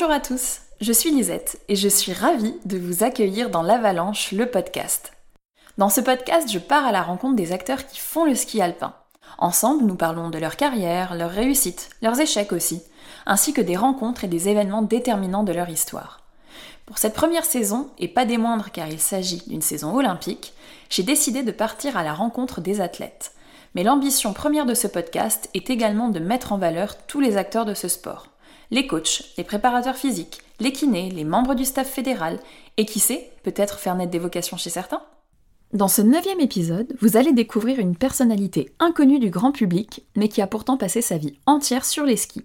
Bonjour à tous, je suis Lisette et je suis ravie de vous accueillir dans l'Avalanche, le podcast. Dans ce podcast, je pars à la rencontre des acteurs qui font le ski alpin. Ensemble, nous parlons de leur carrière, leurs réussites, leurs échecs aussi, ainsi que des rencontres et des événements déterminants de leur histoire. Pour cette première saison, et pas des moindres car il s'agit d'une saison olympique, j'ai décidé de partir à la rencontre des athlètes. Mais l'ambition première de ce podcast est également de mettre en valeur tous les acteurs de ce sport. Les coachs, les préparateurs physiques, les kinés, les membres du staff fédéral, et qui sait, peut-être faire naître des vocations chez certains dans ce neuvième épisode, vous allez découvrir une personnalité inconnue du grand public, mais qui a pourtant passé sa vie entière sur les skis.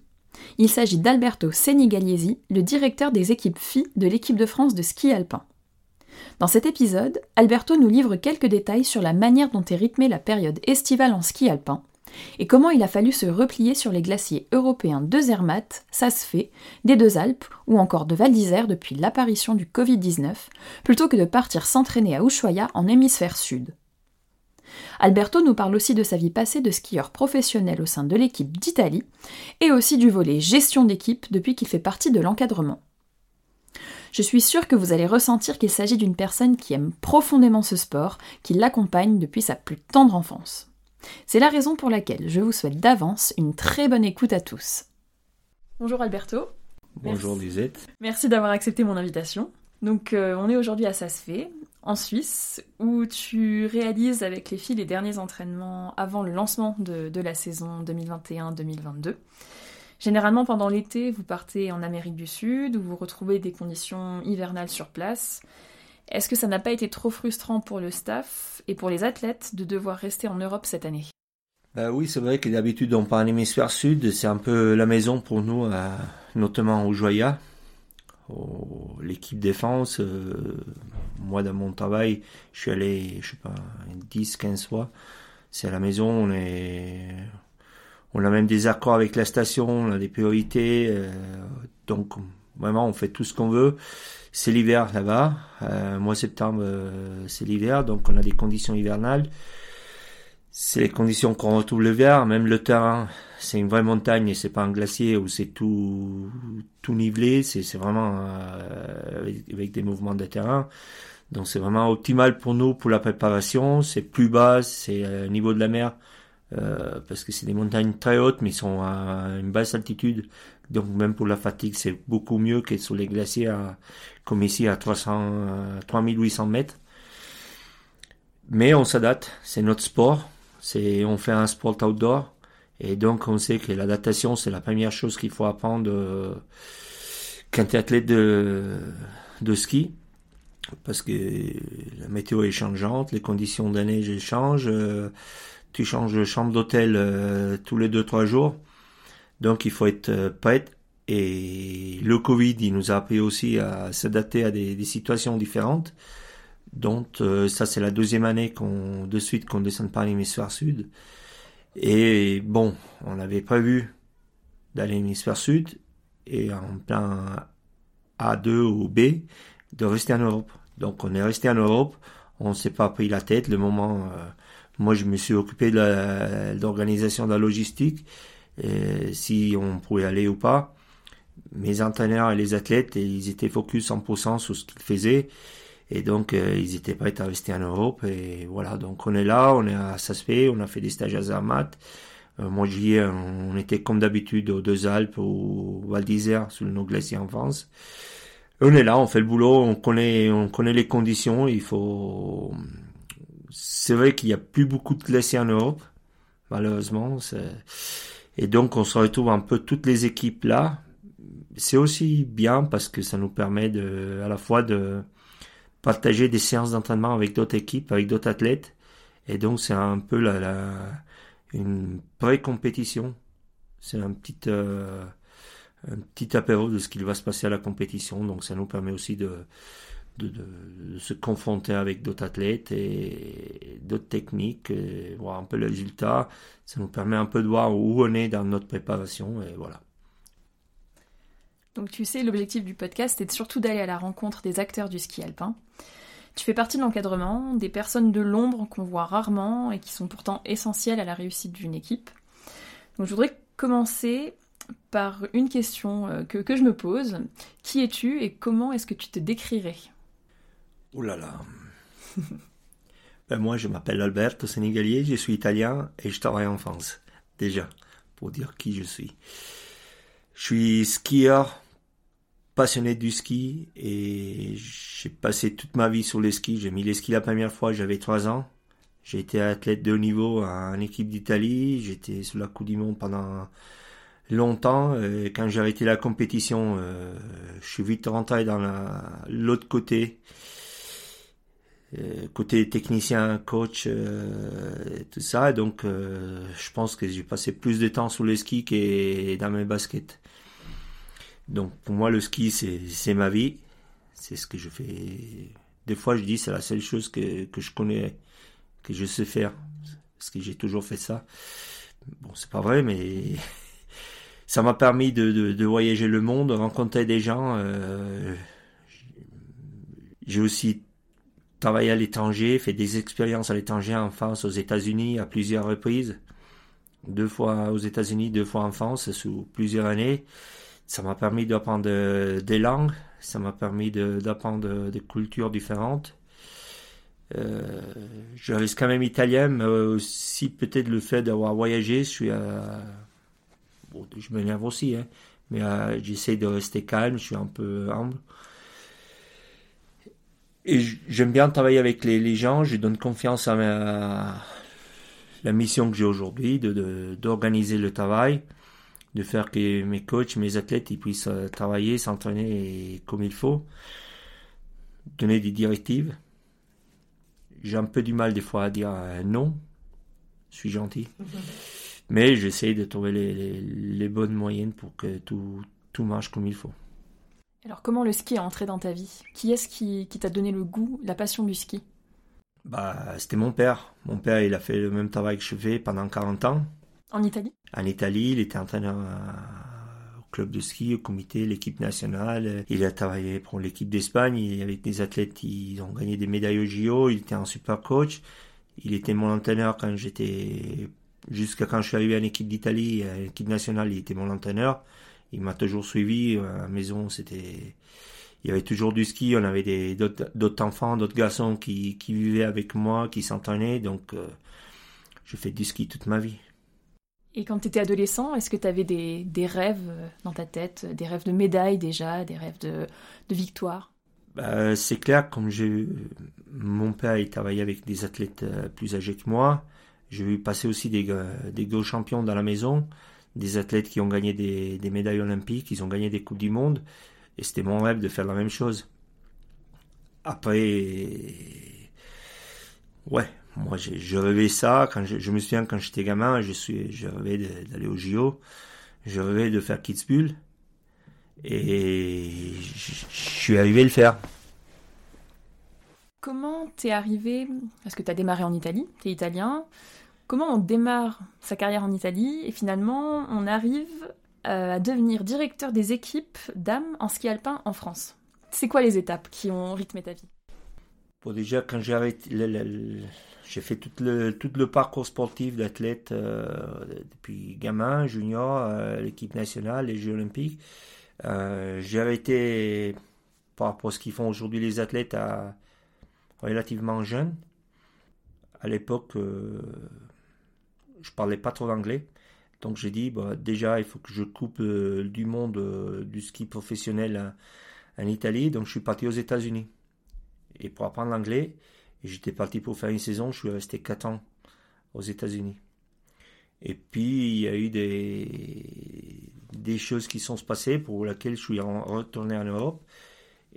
Il s'agit d'Alberto Senigaliesi, le directeur des équipes filles de l'équipe de France de ski alpin. Dans cet épisode, Alberto nous livre quelques détails sur la manière dont est rythmée la période estivale en ski alpin, et comment il a fallu se replier sur les glaciers européens de Zermatt, fait, des deux Alpes ou encore de Val d'Isère depuis l'apparition du Covid-19, plutôt que de partir s'entraîner à Ushuaia en hémisphère sud. Alberto nous parle aussi de sa vie passée de skieur professionnel au sein de l'équipe d'Italie et aussi du volet gestion d'équipe depuis qu'il fait partie de l'encadrement. Je suis sûre que vous allez ressentir qu'il s'agit d'une personne qui aime profondément ce sport, qui l'accompagne depuis sa plus tendre enfance. C'est la raison pour laquelle je vous souhaite d'avance une très bonne écoute à tous. Bonjour Alberto. Bonjour Lisette. Merci d'avoir accepté mon invitation. Donc euh, on est aujourd'hui à Sasfé, en Suisse, où tu réalises avec les filles les derniers entraînements avant le lancement de, de la saison 2021-2022. Généralement pendant l'été, vous partez en Amérique du Sud, où vous retrouvez des conditions hivernales sur place. Est-ce que ça n'a pas été trop frustrant pour le staff et pour les athlètes de devoir rester en Europe cette année? Bah oui, c'est vrai que d'habitude on part en hémisphère sud, c'est un peu la maison pour nous, notamment au Joya. L'équipe défense, euh, moi dans mon travail, je suis allé, je sais pas, 10, 15 fois. C'est à la maison, on on a même des accords avec la station, on a des priorités, euh, donc vraiment on fait tout ce qu'on veut. C'est l'hiver là-bas. Euh, mois septembre, euh, c'est l'hiver, donc on a des conditions hivernales. C'est les conditions qu'on retrouve l'hiver. Même le terrain, c'est une vraie montagne et c'est pas un glacier où c'est tout tout nivelé. C'est vraiment euh, avec, des mouvements de terrain. Donc c'est vraiment optimal pour nous pour la préparation. C'est plus bas, c'est au niveau de la mer. Euh, parce que c'est des montagnes très hautes, mais ils sont à une basse altitude. Donc même pour la fatigue, c'est beaucoup mieux que sur les glaciers comme ici à 300, 3800 mètres. Mais on s'adapte, c'est notre sport, c'est on fait un sport outdoor et donc on sait que l'adaptation c'est la première chose qu'il faut apprendre euh, quand tu es athlète de, de ski parce que la météo est changeante, les conditions de neige changent, euh, tu changes de chambre d'hôtel euh, tous les 2-3 jours. Donc il faut être euh, prêt. Et le Covid, il nous a appris aussi à s'adapter à des, situations différentes. Donc euh, ça c'est la deuxième année qu'on de suite qu'on descend par l'hémisphère sud. Et bon, on avait prévu d'aller l'hémisphère sud et en plein A2 ou B de rester en Europe. Donc on est resté en Europe, on s'est pas pris la tête. Le moment, euh, moi je me suis occupé de l'organisation de, la logistique si on pouvait aller ou pas. Mes entraîneurs et les athlètes, ils étaient focus 100% sur ce qu'ils faisaient. Et donc, euh, ils étaient prêts à rester en Europe. Et voilà, donc on est là, on est à Saspé, on a fait des stages à Zermatt. Euh, moi, j'y on était comme d'habitude aux Deux Alpes, au Val d'Isère, sur nos glaciers en France. on est là, on fait le boulot, on connaît, on connaît les conditions. Il faut. C'est vrai qu'il y a plus beaucoup de glaciers en Europe, malheureusement. Et donc on se retrouve un peu toutes les équipes là. C'est aussi bien parce que ça nous permet de, à la fois de partager des séances d'entraînement avec d'autres équipes, avec d'autres athlètes. Et donc c'est un peu la, la une pré-compétition. C'est un petit euh, un petit apéro de ce qu'il va se passer à la compétition. Donc ça nous permet aussi de de, se confronter avec d'autres athlètes et d'autres techniques, voir un peu le résultat. Ça nous permet un peu de voir où on est dans notre préparation et voilà. Donc tu sais, l'objectif du podcast est surtout d'aller à la rencontre des acteurs du ski alpin. Tu fais partie de l'encadrement, des personnes de l'ombre qu'on voit rarement et qui sont pourtant essentielles à la réussite d'une équipe. Donc je voudrais commencer par une question que, que je me pose. Qui es-tu et comment est-ce que tu te décrirais? Oh là là ben Moi, je m'appelle Alberto Sénégalier, je suis italien et je travaille en France, déjà, pour dire qui je suis. Je suis skieur, passionné du ski et j'ai passé toute ma vie sur les skis. J'ai mis les skis la première fois, j'avais 3 ans. J'ai été athlète de haut niveau en équipe d'Italie. J'étais sur la Coupe du Monde pendant longtemps. Et quand j'ai arrêté la compétition, euh, je suis vite rentré dans l'autre côté. Euh, côté technicien, coach, euh, tout ça. Donc, je pense que j'ai passé plus de temps sur les skis que dans mes baskets. Donc pour moi, le ski, c'est ma vie. C'est ce que je fais. Des fois, je dis, c'est la seule chose que, que je connais, que je sais faire. Parce que j'ai toujours fait ça. Bon, c'est pas vrai, mais ça m'a permis de, de, de, voyager le monde, rencontrer des gens. Euh, j'ai aussi travaillé à l'étranger, fait des expériences à l'étranger, en France, aux États-Unis, à plusieurs reprises. Deux fois aux États-Unis, deux fois en France, sous plusieurs années. Ça m'a permis d'apprendre des langues, ça m'a permis d'apprendre des cultures différentes. Euh, je reste quand même italien, mais aussi peut-être le fait d'avoir voyagé, je suis, euh, je m'énerve aussi, hein, mais euh, j'essaie de rester calme, je suis un peu humble. Et j'aime bien travailler avec les, les, gens, je donne confiance à, ma, la mission que j'ai aujourd'hui, de d'organiser le travail de faire que mes coachs, mes athlètes, ils puissent euh, travailler, s'entraîner comme il faut, donner des directives. J'ai un peu du mal des fois à dire euh, non, je suis gentil, mais j'essaie de trouver les, bonnes moyennes pour que tout, tout marche comme il faut. Alors comment le ski est entré dans ta vie? Qui est-ce qui, qui t'a donné le goût, la passion du ski? Bah, C'était mon père. Mon père, il a fait le même travail que je fais pendant 40 ans. En Italie? En Italie, il était entraîneur au club de ski, au comité, l'équipe nationale. Il a travaillé pour l'équipe d'Espagne avec des athlètes qui ont gagné des médailles au JO. Il était un super coach. Il était mon entraîneur quand j'étais jusqu'à quand je suis arrivé en équipe d'Italie, à l'équipe nationale, il était mon entraîneur. Il m'a toujours suivi. À la maison, c'était, il y avait toujours du ski. On avait des, d'autres, enfants, d'autres garçons qui, qui vivaient avec moi, qui s'entraînaient. Donc, euh, je fais du ski toute ma vie. Et quand tu étais adolescent, est-ce que tu avais des, des, rêves euh, dans ta tête, des rêves de médailles déjà, des rêves de, de victoire? Bah, C'est clair, comme j'ai mon père il travaillait avec des athlètes euh, plus âgés que moi, j'ai vu passer aussi des, des gros champions dans la maison, des athlètes qui ont gagné des, médailles olympiques, ils ont gagné des coupes du monde, et c'était mon rêve de faire la même chose. Après, ouais, moi, je, rêvais ça. Quand je, me souviens quand j'étais gamin, je rêvais d'aller au JO. Je rêvais de faire Kitzbühel. Et je, suis arrivé à le faire. Comment t'es arrivé Parce que t'as démarré en Italie, t'es italien. Comment on démarre sa carrière en Italie et finalement on arrive euh, à devenir directeur des équipes dames en ski alpin en France C'est quoi les étapes qui ont rythmé ta vie? Déjà, quand j'ai arrêté, j'ai fait tout le, parcours sportif d'athlète euh, depuis gamin, junior, euh, l'équipe nationale, les Jeux olympiques. J'ai arrêté par rapport à ce qu'ils font aujourd'hui les athlètes à relativement jeune. À l'époque, je parlais pas trop d'anglais. Donc j'ai dit, bah, déjà, il faut que je coupe du monde du ski professionnel en Italie. Donc je suis parti aux États-Unis. Et pour apprendre l'anglais, j'étais parti pour faire une saison, je suis resté 4 ans aux États-Unis. Et puis, il y a eu des, des choses qui sont passées pour lesquelles je suis retourné en Europe.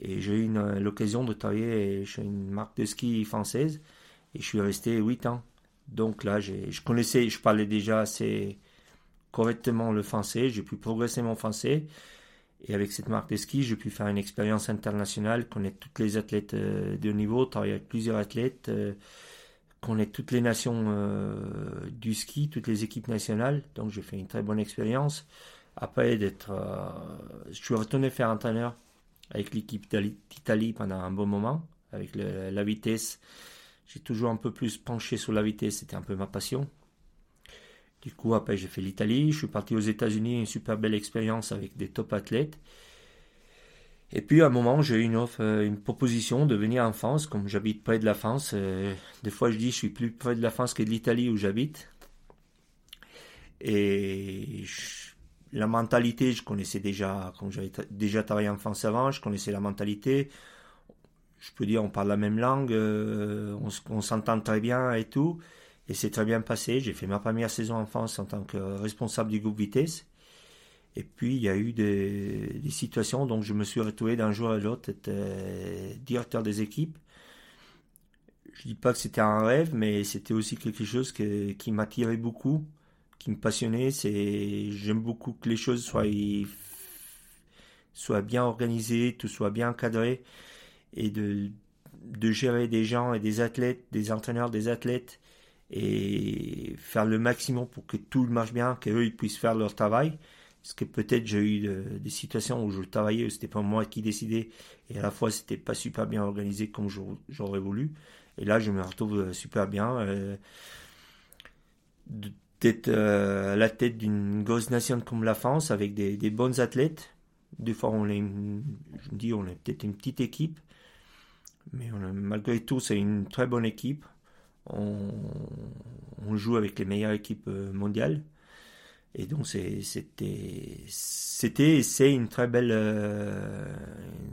Et j'ai eu l'occasion de travailler chez une marque de ski française. Et je suis resté 8 ans. Donc là, je connaissais, je parlais déjà assez correctement le français. J'ai pu progresser mon français. Et avec cette marque de ski, j'ai pu faire une expérience internationale, connaître toutes les athlètes euh, de haut niveau, travailler avec plusieurs athlètes, euh, connaître toutes les nations euh, du ski, toutes les équipes nationales. Donc j'ai fait une très bonne expérience. Après d'être, je suis retourné faire entraîneur avec l'équipe d'Italie pendant un bon moment, avec la vitesse. J'ai toujours un peu plus penché sur la vitesse, c'était un peu ma passion. Du coup, après, j'ai fait l'Italie. Je suis parti aux États-Unis, une super belle expérience avec des top athlètes. Et puis, à un moment, j'ai eu une offre, euh, une proposition de venir en France. Comme j'habite près de la France, euh, des fois, je dis, je suis plus près de la France que de l'Italie où j'habite. Et la mentalité, je connaissais déjà, comme j'avais déjà travaillé en France avant, je connaissais la mentalité. Je peux dire, on parle la même langue, euh, on s'entend très bien et tout. Et c'est très bien passé. J'ai fait ma première saison en France en tant que responsable du groupe Vitesse. Et puis, il y a eu des, situations, donc je me suis retrouvé d'un jour à l'autre euh, directeur des équipes. Je dis pas que c'était un rêve, mais c'était aussi quelque chose qui m'attirait beaucoup, qui me passionnait. C'est, j'aime beaucoup que les choses soient, soient bien organisées, tout soit bien encadré, et de, gérer des gens et des athlètes, des entraîneurs, des athlètes, et faire le maximum pour que tout marche bien, qu'eux ils puissent faire leur travail. Parce que peut-être j'ai eu des situations où je travaillais, c'était pas moi qui décidais, et à la fois c'était pas super bien organisé comme j'aurais voulu. Et là, je me retrouve euh, super bien. Euh, d'être euh, à la tête d'une grosse nation comme la France avec des, des bons athlètes. Des fois, on est, je me dis, on est peut-être une petite équipe, mais malgré tout, c'est une très bonne équipe on, joue avec les meilleures équipes euh, mondiales. Et donc c'était c'était c'est une très belle euh,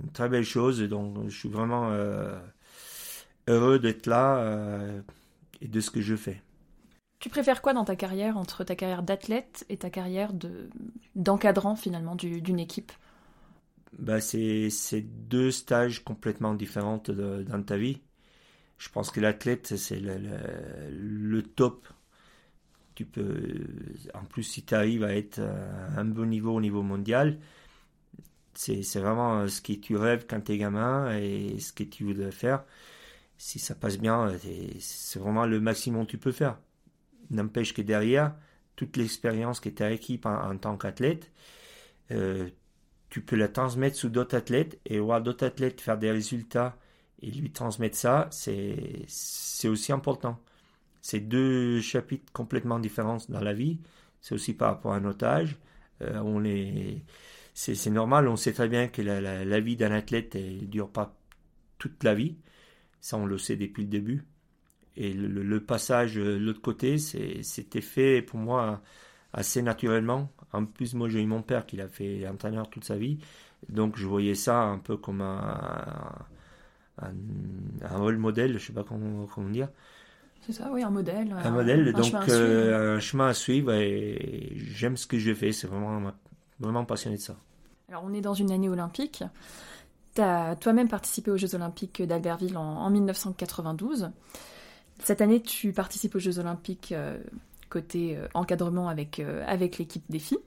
une très belle chose. Donc je suis vraiment euh, heureux d'être là et de ce que je fais. Tu préfères quoi dans ta carrière entre ta carrière d'athlète et ta carrière de d'encadrant finalement d'une équipe? Bah c'est deux stages complètement différents dans ta vie je pense que l'athlète, c'est le, top. Tu peux, en plus, si tu arrives à être à un bon niveau au niveau mondial, c'est vraiment ce que tu rêves quand tu es gamin et ce que tu voudrais faire. Si ça passe bien, c'est vraiment le maximum que tu peux faire. N'empêche que derrière, toute l'expérience que tu as acquis en, tant qu'athlète, euh, tu peux la transmettre sous d'autres athlètes et voir d'autres athlètes faire des résultats et lui transmettre ça, c'est aussi important. C'est deux chapitres complètement différents dans la vie. C'est aussi par rapport à notre âge. Euh, on est, c'est normal. On sait très bien que la, la, vie d'un athlète ne dure pas toute la vie. Ça, on le sait depuis le début. Et le, le passage de l'autre côté, c'était fait pour moi assez naturellement. En plus, moi, j'ai eu mon père qui l'a fait entraîneur toute sa vie. Donc, je voyais ça un peu comme un, un, rôle modèle, je sais pas comment, comment dire. C'est ça, oui, un modèle. Un, modèle, donc euh, un chemin à suivre et j'aime ce que je fais, c'est vraiment, vraiment passionné de ça. Alors on est dans une année olympique. Tu as toi-même participé aux Jeux olympiques d'Albertville en, 1992. Cette année, tu participes aux Jeux olympiques euh, côté euh, encadrement avec, avec l'équipe des filles.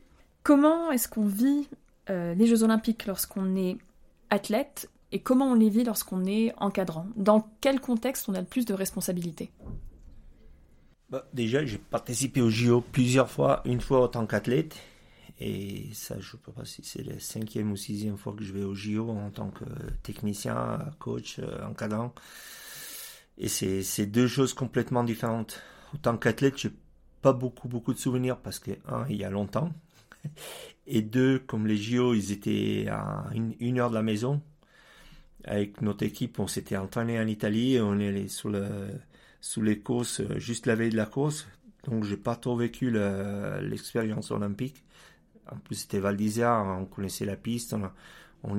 Comment est-ce qu'on vit les Jeux olympiques lorsqu'on est athlète et comment on les vit lorsqu'on est encadrant? Dans quel contexte on a le plus de responsabilités? Bah, Déjà, j'ai participé au JO plusieurs fois, une fois en tant qu'athlète. Et ça, je ne sais pas si c'est la cinquième ou sixième fois que je vais au JO en tant que technicien, coach, euh, encadrant. Et c'est deux choses complètement différentes. En tant qu'athlète, j'ai pas beaucoup, beaucoup de souvenirs parce que, un, il y a longtemps. Et deux, comme les JO, ils étaient à une heure de la maison avec notre équipe, on s'était entraîné en Italie, on est allé sous, le, sous les courses euh, juste la veille de la course, donc j'ai pas trop vécu l'expérience olympique. En plus, c'était Val d'Isère, on connaissait la piste,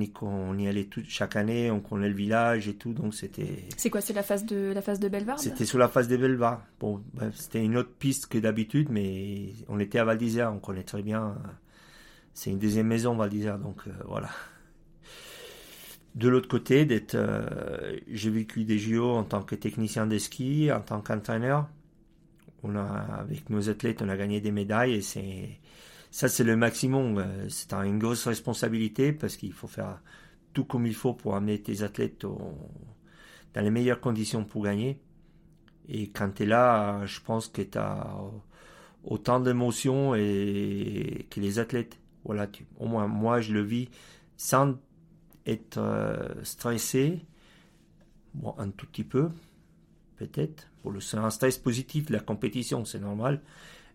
y, on y allait tout, chaque année, on connaît le village et tout, donc c'était. C'est quoi, c'est la phase de la phase de C'était sur la phase de Belvarde. Bon, ben, c'était une autre piste que d'habitude, mais on était à Val d'Isère, on connaît très bien. C'est une deuxième maison Val d'Isère, donc euh, voilà de l'autre côté, d'être, euh, j'ai vécu des JO en tant que technicien de ski, en tant qu'entraîneur. On a, avec nos athlètes, on a gagné des médailles et c'est, ça c'est le maximum. Euh, c'est une grosse responsabilité parce qu'il faut faire tout comme il faut pour amener tes athlètes dans les meilleures conditions pour gagner. Et quand tu es là, je pense que tu as autant d'émotions et que les athlètes. Voilà, au moins moi je le vis sans être euh, stressé, bon, un tout petit peu, peut-être. Pour le, c'est un stress positif, la compétition, c'est normal.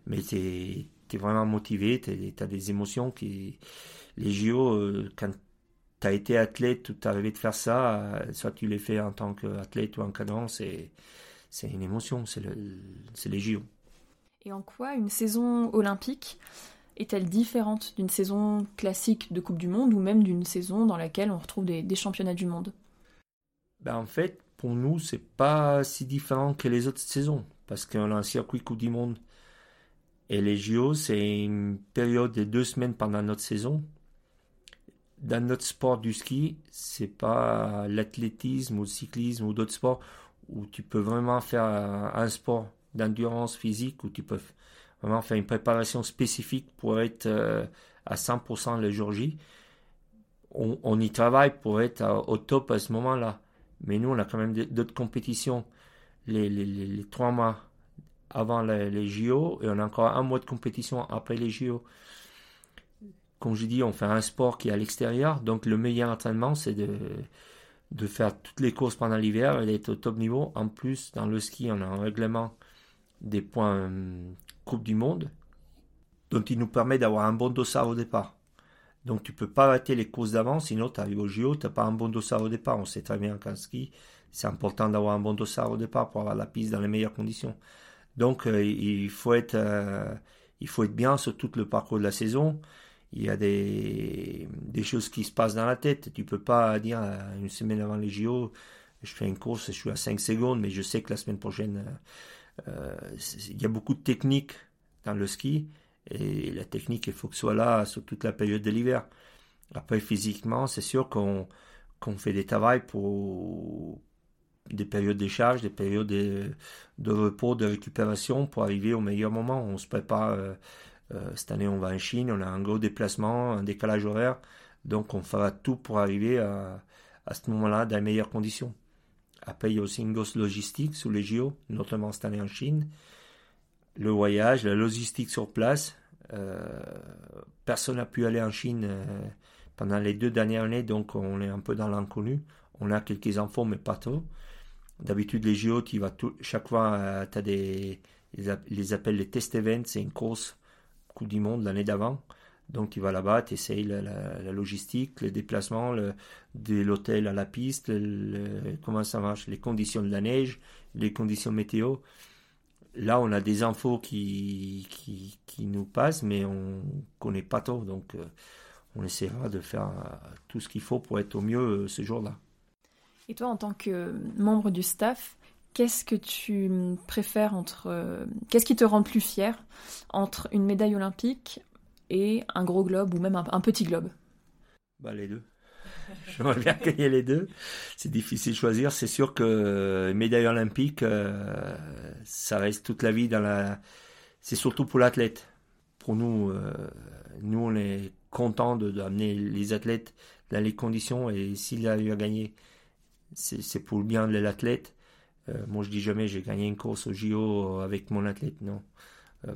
mais tu es, vraiment motivé, tu as des émotions qui. Les JO, euh, quand tu as été athlète ou tu arrivé de faire ça, euh, soit tu les fais en tant qu'athlète ou en cadence, c'est, une émotion, c'est, le, les JO. Et en quoi une saison olympique est-elle différente d'une saison classique de Coupe du Monde ou même d'une saison dans laquelle on retrouve des, championnats du monde? Ben En fait, pour nous, c'est pas si différent que les autres saisons parce qu'on a un circuit Coupe du Monde et les JO, c'est une période de deux semaines pendant notre saison. Dans notre sport du ski, c'est pas l'athlétisme ou le cyclisme ou d'autres sports où tu peux vraiment faire un sport d'endurance physique où tu peux vraiment faire une préparation spécifique pour être euh, à 100% le jour J. On, y travaille pour être au top à ce moment-là. Mais nous, on a quand même d'autres compétitions les, trois mois avant les, JO et on a encore un mois de compétition après les JO. Comme je dis, on fait un sport qui est à l'extérieur, donc le meilleur entraînement, c'est de, faire toutes les courses pendant l'hiver et d'être au top niveau. En plus, dans le ski, on a un règlement des points hum, Coupe du Monde, dont il nous permet d'avoir un bon dossard au départ. Donc tu peux pas arrêter les courses d'avant, sinon tu arrives au JO, tu n'as pas un bon dossard au départ. On sait très bien qu'en ski, c'est important d'avoir un bon dossard au départ pour avoir la piste dans les meilleures conditions. Donc euh, il faut être euh, il faut être bien sur tout le parcours de la saison. Il y a des, des choses qui se passent dans la tête. Tu peux pas dire euh, une semaine avant les JO, je fais une course, je suis à 5 secondes, mais je sais que la semaine prochaine, il y a beaucoup de techniques dans le ski. Et la technique, il faut que ce soit là sur toute la période de l'hiver. Après, physiquement, c'est sûr qu'on qu'on fait des travails pour des périodes de charge, des périodes de, repos, de récupération pour arriver au meilleur moment. On se prépare. Euh, euh, cette année, on va en Chine, on a un gros déplacement, un décalage horaire. Donc, on fera tout pour arriver à, à ce moment-là dans les meilleures conditions. Après, il y a aussi une grosse logistique sous les JO, notamment cette année en Chine le voyage, la logistique sur place. Euh, personne n'a pu aller en Chine pendant les deux dernières années, donc on est un peu dans l'inconnu. On a quelques infos, mais pas trop. D'habitude, les JO, tu vas tout, chaque fois, euh, tu as des, les appels les test events, c'est une course Coupe du Monde l'année d'avant. Donc tu vas là-bas, tu essayes la, logistique, les déplacements, de l'hôtel à la piste, comment ça marche, les conditions de la neige, les conditions météo là, on a des infos qui, qui, nous passent, mais on connaît pas tout. Donc, euh, on essaiera de faire euh, tout ce qu'il faut pour être au mieux euh, ce jour-là. Et toi, en tant que membre du staff, qu'est-ce que tu préfères entre. qu'est-ce qui te rend plus fier entre une médaille olympique et un gros globe ou même un, petit globe? Bah, Les deux. J'aimerais bien gagner les deux. C'est difficile de choisir. C'est sûr que médaille olympique, euh, ça reste toute la vie dans la. C'est surtout pour l'athlète. Pour nous, euh, nous on est content d'amener les athlètes dans les conditions et s'il arrive à gagner, c'est pour le bien de l'athlète. Euh, moi, je dis jamais j'ai gagné une course au JO avec mon athlète. Non.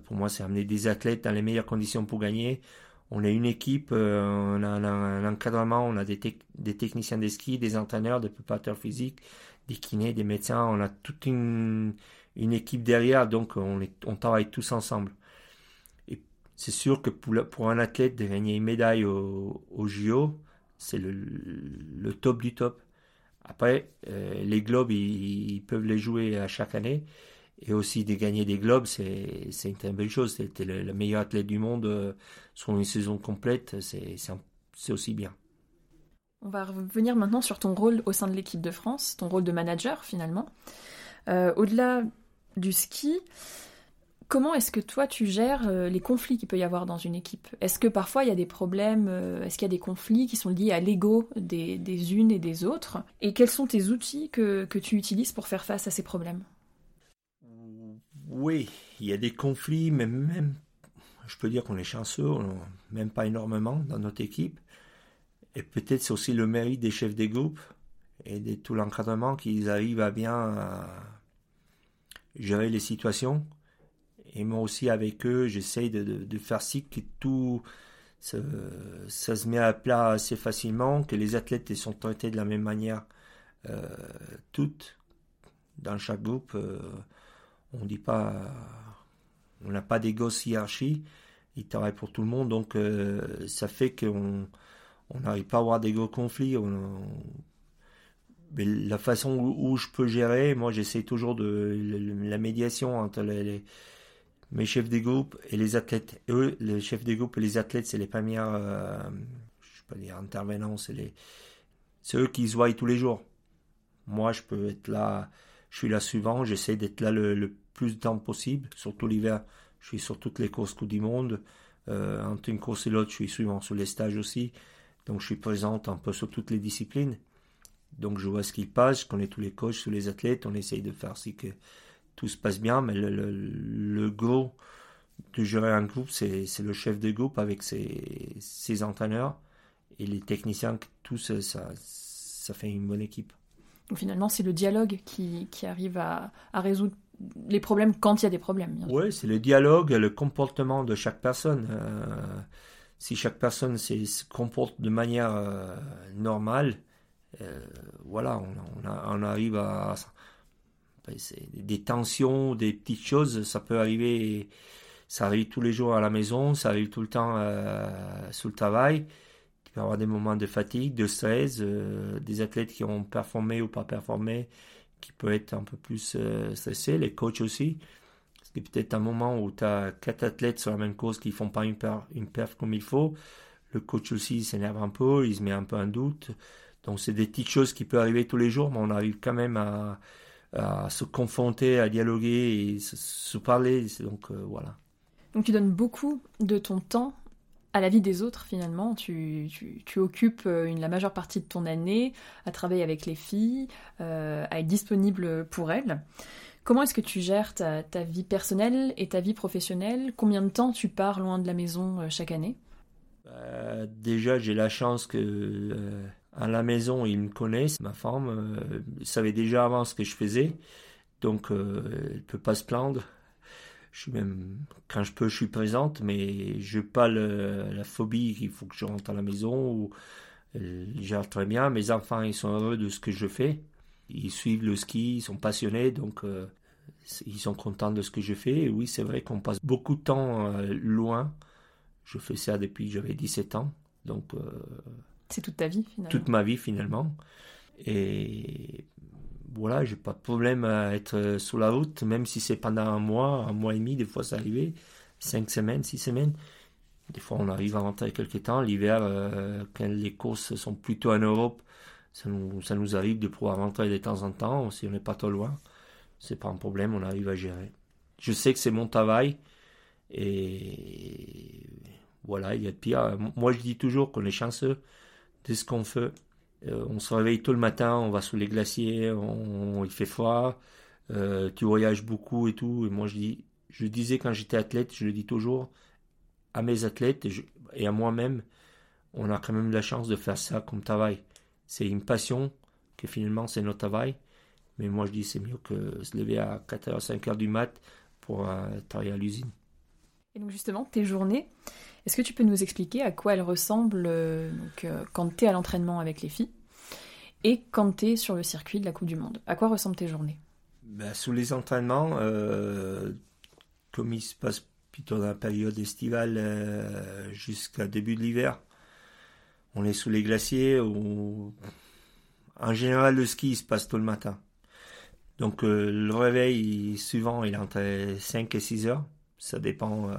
pour moi, c'est amener des athlètes dans les meilleures conditions pour gagner on est une équipe, euh, on a un, encadrement, on a des, techniciens de ski, des entraîneurs, des préparateurs physiques, des kinés, des médecins, on a toute une, équipe derrière, donc on, travaille tous ensemble. Et c'est sûr que pour, un athlète de gagner une médaille au, JO, c'est le, top du top. Après, euh, les globes, ils, peuvent les jouer à chaque année et aussi de gagner des globes, c'est une très belle chose. C'était le, le, meilleur athlète du monde euh, sur une saison complète, c'est aussi bien. On va revenir maintenant sur ton rôle au sein de l'équipe de France, ton rôle de manager finalement. Euh, Au-delà du ski, comment est-ce que toi tu gères euh, les conflits qu'il peut y avoir dans une équipe? Est-ce que parfois il y a des problèmes, euh, est-ce qu'il y a des conflits qui sont liés à l'ego des, des, unes et des autres? Et quels sont tes outils que, que tu utilises pour faire face à ces problèmes? Oui, il y a des conflits, mais même, je peux dire qu'on est chanceux, même pas énormément dans notre équipe. Et peut-être c'est aussi le mérite des chefs des groupes et de tout l'encadrement qu'ils arrivent à bien gérer les situations. Et moi aussi avec eux, j'essaye de, faire si que tout ça, se met à plat assez facilement, que les athlètes sont traités de la même manière euh, toutes dans chaque groupe. Euh, on dit pas on n'a pas gosses hiérarchie. Ils travaillent pour tout le monde, donc euh, ça fait qu'on on n'arrive pas à avoir des gros conflits. mais la façon où, je peux gérer, moi j'essaie toujours de la médiation entre les, mes chefs des groupes et les athlètes. eux, les chefs des groupes et les athlètes, c'est les premières, euh, je peux dire intervenants, c'est les, c'est eux qui se voient tous les jours. Moi, je peux être là, je suis là souvent, j'essaie d'être là le, plus de temps possible, surtout l'hiver. Je suis sur toutes les courses Coupe du Monde. Euh, entre une course et l'autre, je suis souvent sur les stages aussi. Donc, je suis présente un peu sur toutes les disciplines. Donc, je vois ce qui passe, je connais tous les coachs, tous les athlètes. On essaye de faire si que tout se passe bien, mais le, le, le gros de gérer un groupe, c'est le chef de groupe avec ses, ses entraîneurs et les techniciens, tout ça, ça, ça fait une bonne équipe. Donc finalement, c'est le dialogue qui, qui arrive à, à, résoudre les problèmes quand il y a des problèmes. Oui, c'est le dialogue, le comportement de chaque personne. Euh, si chaque personne se comporte de manière euh, normale, euh, voilà, on, on, on, arrive à... Des tensions, des petites choses, ça peut arriver, ça arrive tous les jours à la maison, ça arrive tout le temps sous le travail. Il peut y avoir des moments de fatigue, de stress, euh, des athlètes qui ont performé ou pas performé, qui peuvent être un peu plus euh, stressés, les coachs aussi. C'est peut-être un moment où tu as quatre athlètes sur la même course qui font pas une, perf, une perf comme il faut. Le coach aussi s'énerve un peu, il se met un peu en doute. Donc c'est des petites choses qui peuvent arriver tous les jours, mais on arrive quand même à, à se confronter, à dialoguer et se, se parler. Donc euh, voilà. Donc tu donnes beaucoup de ton temps à la vie des autres finalement. Tu, tu, occupes euh, une, la majeure partie de ton année à travailler avec les filles, euh, à être disponible pour elles. Comment est-ce que tu gères ta, vie personnelle et ta vie professionnelle? Combien de temps tu pars loin de la maison euh, chaque année? Déjà, j'ai la chance que à la maison, ils me connaissent. Ma femme savait déjà avant ce que je faisais, donc elle ne peut pas se plaindre. Je suis même quand je peux je suis présente mais je n'ai pas la phobie qu'il faut que je rentre à la maison ou ils gèrent très bien. Mes enfants ils sont heureux de ce que je fais. Ils suivent le ski ils sont passionnés donc euh, ils sont contents de ce que je fais. Oui c'est vrai qu'on passe beaucoup de temps euh, loin. Je fais ça depuis que j'avais 17 ans. Donc euh, c'est toute ta vie finalement toute ma vie finalement et voilà, j'ai pas de problème à être euh, sur la route, même si c'est pendant un mois, un mois et demi, des fois ça arrivait, cinq semaines, six semaines. Des fois on arrive à rentrer quelques temps. L'hiver, euh, quand les courses sont plutôt en Europe, ça nous, ça nous arrive de pouvoir rentrer de temps en temps, si on n'est pas trop loin. C'est pas un problème, on arrive à gérer. Je sais que c'est mon travail, et voilà, il y a de pire. Moi je dis toujours qu'on est chanceux de ce qu'on fait. Euh, on se réveille tôt le matin, on va sous les glaciers, on, il fait froid, euh, tu voyages beaucoup et tout. Et moi, je dis, je disais quand j'étais athlète, je le dis toujours à mes athlètes et, à moi-même, on a quand même la chance de faire ça comme travail. C'est une passion que finalement c'est notre travail. Mais moi, je dis c'est mieux que se lever à 4h, 5h du mat pour euh, travailler à l'usine. Et donc justement, tes journées, est-ce que tu peux nous expliquer à quoi elles ressemblent euh, euh, quand tu es à l'entraînement avec les filles et quand tu es sur le circuit de la Coupe du Monde? À quoi ressemblent tes journées? Ben, Sous les entraînements, euh, comme il se passe plutôt dans la période estivale jusqu'à début de l'hiver, on est sous les glaciers. En général, le ski se passe tôt le matin. Donc le réveil suivant, il est entre 5 et 6 heures. Ça dépend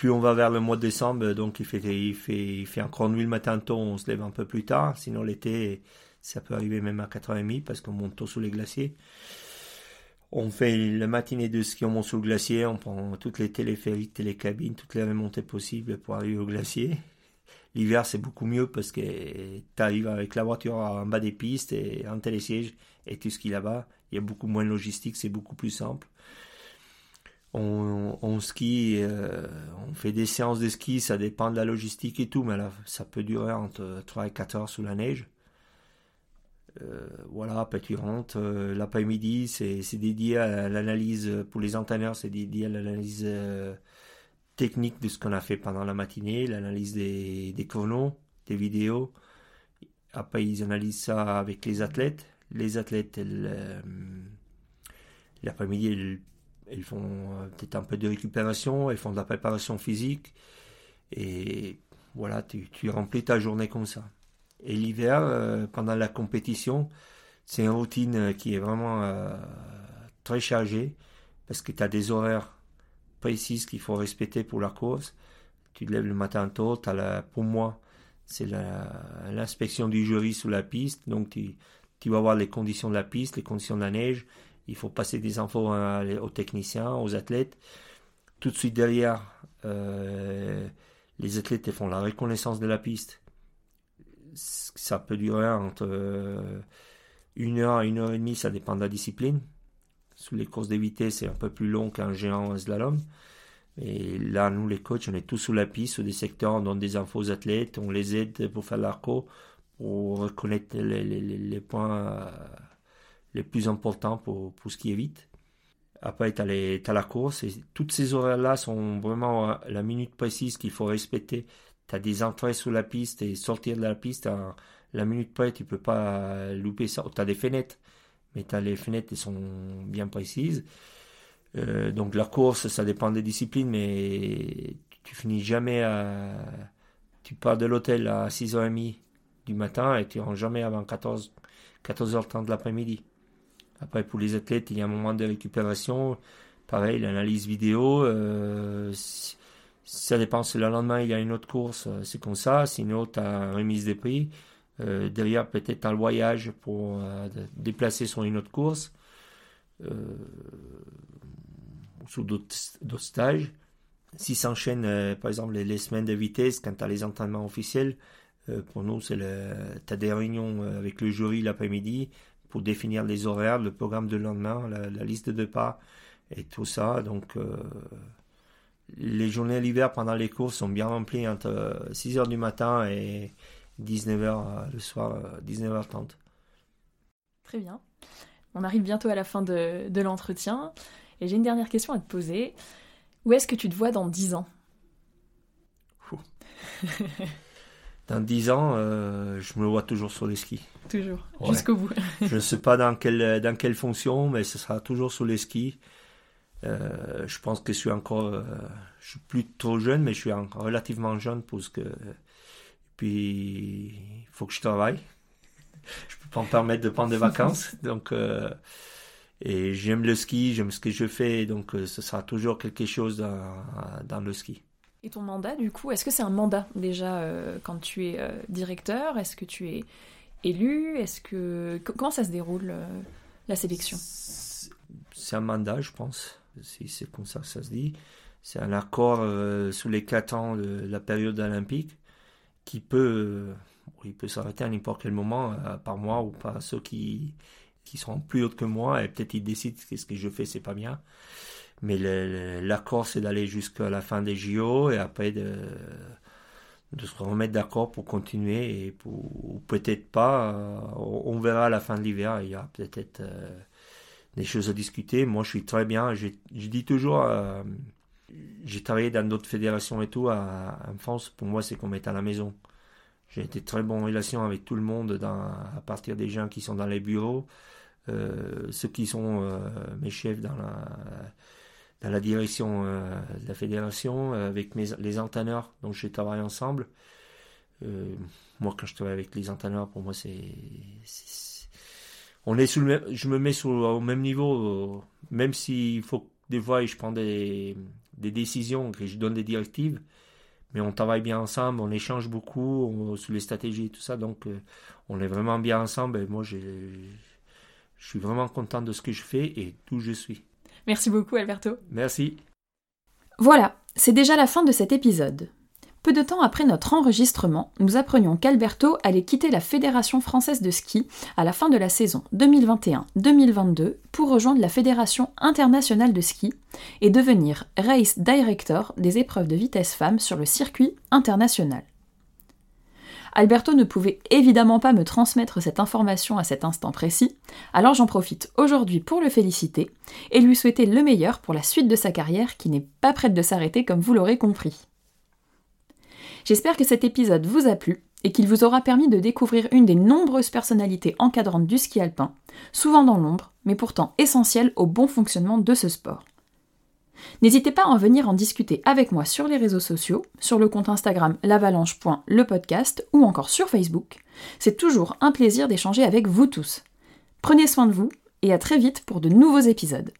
plus on va vers le mois de décembre, donc il fait, il fait, il fait encore nuit le matin tôt, on se lève un peu plus tard. Sinon l'été, ça peut arriver même à 4h30 parce qu'on monte tôt sous les glaciers. On fait la matinée de ski, on monte sous le glacier, on prend toutes les téléphériques, télécabines, toutes les remontées possibles pour arriver au glacier. L'hiver, c'est beaucoup mieux parce que tu arrives avec la voiture en bas des pistes et en télésiège et ce qui là-bas. Il y a beaucoup moins de logistique, c'est beaucoup plus simple on, skie, euh, on fait des séances de ski, ça dépend de la logistique et tout, mais là, ça peut durer entre 3 et 4 heures sous la neige. Euh, voilà, après tu rentres, euh, l'après-midi, c'est, dédié à l'analyse, pour les entraîneurs, c'est dédié à l'analyse technique de ce qu'on a fait pendant la matinée, l'analyse des, des chronos, des vidéos. Après, ils analysent ça avec les athlètes. Les athlètes, l'après-midi, elles font euh, peut-être un peu de récupération, elles font de la préparation physique. Et voilà, tu, remplis ta journée comme ça. Et l'hiver, euh, pendant la compétition, c'est une routine euh, qui est vraiment très chargée parce que tu as des horaires précises qu'il faut respecter pour la course. Tu te lèves le matin tôt, as pour moi, c'est l'inspection du jury sous la piste. Donc tu vas voir les conditions de la piste, les conditions de la neige. Il faut passer des infos aux techniciens, aux athlètes. Tout de suite derrière, euh, les athlètes font la reconnaissance de la piste. Ça peut durer entre euh, une heure et une heure et demie, ça dépend de la discipline. Sous les courses de c'est un peu plus long qu'un géant slalom. Et là, nous, les coachs, on est tous sous la piste, sur des secteurs, on donne des infos aux athlètes, on les aide pour faire l'arco, pour reconnaître les, points les plus importants pour, pour ce qui est vite. Après, tu as, la course, et toutes ces horaires-là sont vraiment la minute précise qu'il faut respecter. Tu as des entrées sous la piste et sortir de la piste à la minute près, tu peux pas louper ça. Tu as des fenêtres, mais as les fenêtres qui sont bien précises. Euh, donc la course, ça dépend des disciplines, mais tu finis jamais à... Tu pars de l'hôtel à 6h30 du matin et tu rentres jamais avant 14, 14h30 de l'après-midi. Après, pour les athlètes, il y a un moment de récupération. Pareil, l'analyse vidéo. Euh, ça dépend si le lendemain il y a une autre course, euh, c'est comme ça. Sinon, tu as remise des prix. Euh, derrière, peut-être un voyage pour déplacer sur une autre course. sous d'autres stages. Si s'enchaînent, par exemple, les, semaines de vitesse, quand tu as les entraînements officiels, pour nous, c'est tu as des réunions avec le jury l'après-midi pour définir les horaires, le programme de lendemain, la, liste de pas et tout ça. Donc, euh, les journées l'hiver pendant les courses sont bien remplies entre 6h du matin et 19h euh, le soir, 19h30. Euh, Très bien. On arrive bientôt à la fin de, de l'entretien et j'ai une dernière question à te poser. Où est-ce que tu te vois dans 10 ans? dans 10 ans, euh, je me vois toujours sur les skis. Toujours, jusqu'au bout. je ne sais pas dans quelle, dans quelle fonction, mais ce sera toujours sur les skis. Euh, je pense que je suis encore, euh, je suis plus trop jeune, mais je suis relativement jeune parce que, puis, il faut que je travaille. Je peux pas me permettre de prendre des vacances, donc, et j'aime le ski, j'aime ce que je fais, donc ce sera toujours quelque chose dans, dans le ski. Et ton mandat, du coup, est-ce que c'est un mandat déjà euh, quand tu es euh, directeur? Est-ce que tu es élu? Est-ce que comment ça se déroule euh, la sélection? C'est un mandat, je pense. Si c'est comme ça que ça se dit. C'est un accord sous les quatre ans de la période olympique qui peut, il peut s'arrêter à n'importe quel moment, par moi ou pas ceux qui qui sont plus hauts que moi et peut-être ils décident que ce que je fais c'est pas bien. Mais l'accord, c'est d'aller jusqu'à la fin des JO et après de, se remettre d'accord pour continuer et pour, peut-être pas. Euh, on verra à la fin de l'hiver. Il y a peut-être euh, des choses à discuter. Moi, je suis très bien. Je, dis toujours, euh, j'ai travaillé dans d'autres fédérations et tout. En France, pour moi, c'est comme être à la maison. J'ai été très bonne relation avec tout le monde à partir des gens qui sont dans les bureaux, ceux qui sont mes chefs dans la dans la direction euh, de la fédération euh, avec les entraîneurs dont je travaille ensemble. Euh, moi, quand je travaille avec les entraîneurs, pour moi, c'est, on est sous le je me mets au même niveau, même s'il faut des fois je prends des, des décisions, que je donne des directives, mais on travaille bien ensemble, on échange beaucoup sur les stratégies et tout ça, donc on est vraiment bien ensemble. Et moi, je suis vraiment content de ce que je fais et d'où je suis. Merci beaucoup Alberto. Merci. Voilà, c'est déjà la fin de cet épisode. Peu de temps après notre enregistrement, nous apprenions qu'Alberto allait quitter la Fédération française de ski à la fin de la saison 2021-2022 pour rejoindre la Fédération internationale de ski et devenir race director des épreuves de vitesse femmes sur le circuit international. Alberto ne pouvait évidemment pas me transmettre cette information à cet instant précis, alors j'en profite aujourd'hui pour le féliciter et lui souhaiter le meilleur pour la suite de sa carrière qui n'est pas prête de s'arrêter comme vous l'aurez compris. J'espère que cet épisode vous a plu et qu'il vous aura permis de découvrir une des nombreuses personnalités encadrantes du ski alpin, souvent dans l'ombre, mais pourtant essentielle au bon fonctionnement de ce sport. N'hésitez pas à en venir en discuter avec moi sur les réseaux sociaux, sur le compte Instagram l'avalanche.lepodcast ou encore sur Facebook. C'est toujours un plaisir d'échanger avec vous tous. Prenez soin de vous et à très vite pour de nouveaux épisodes.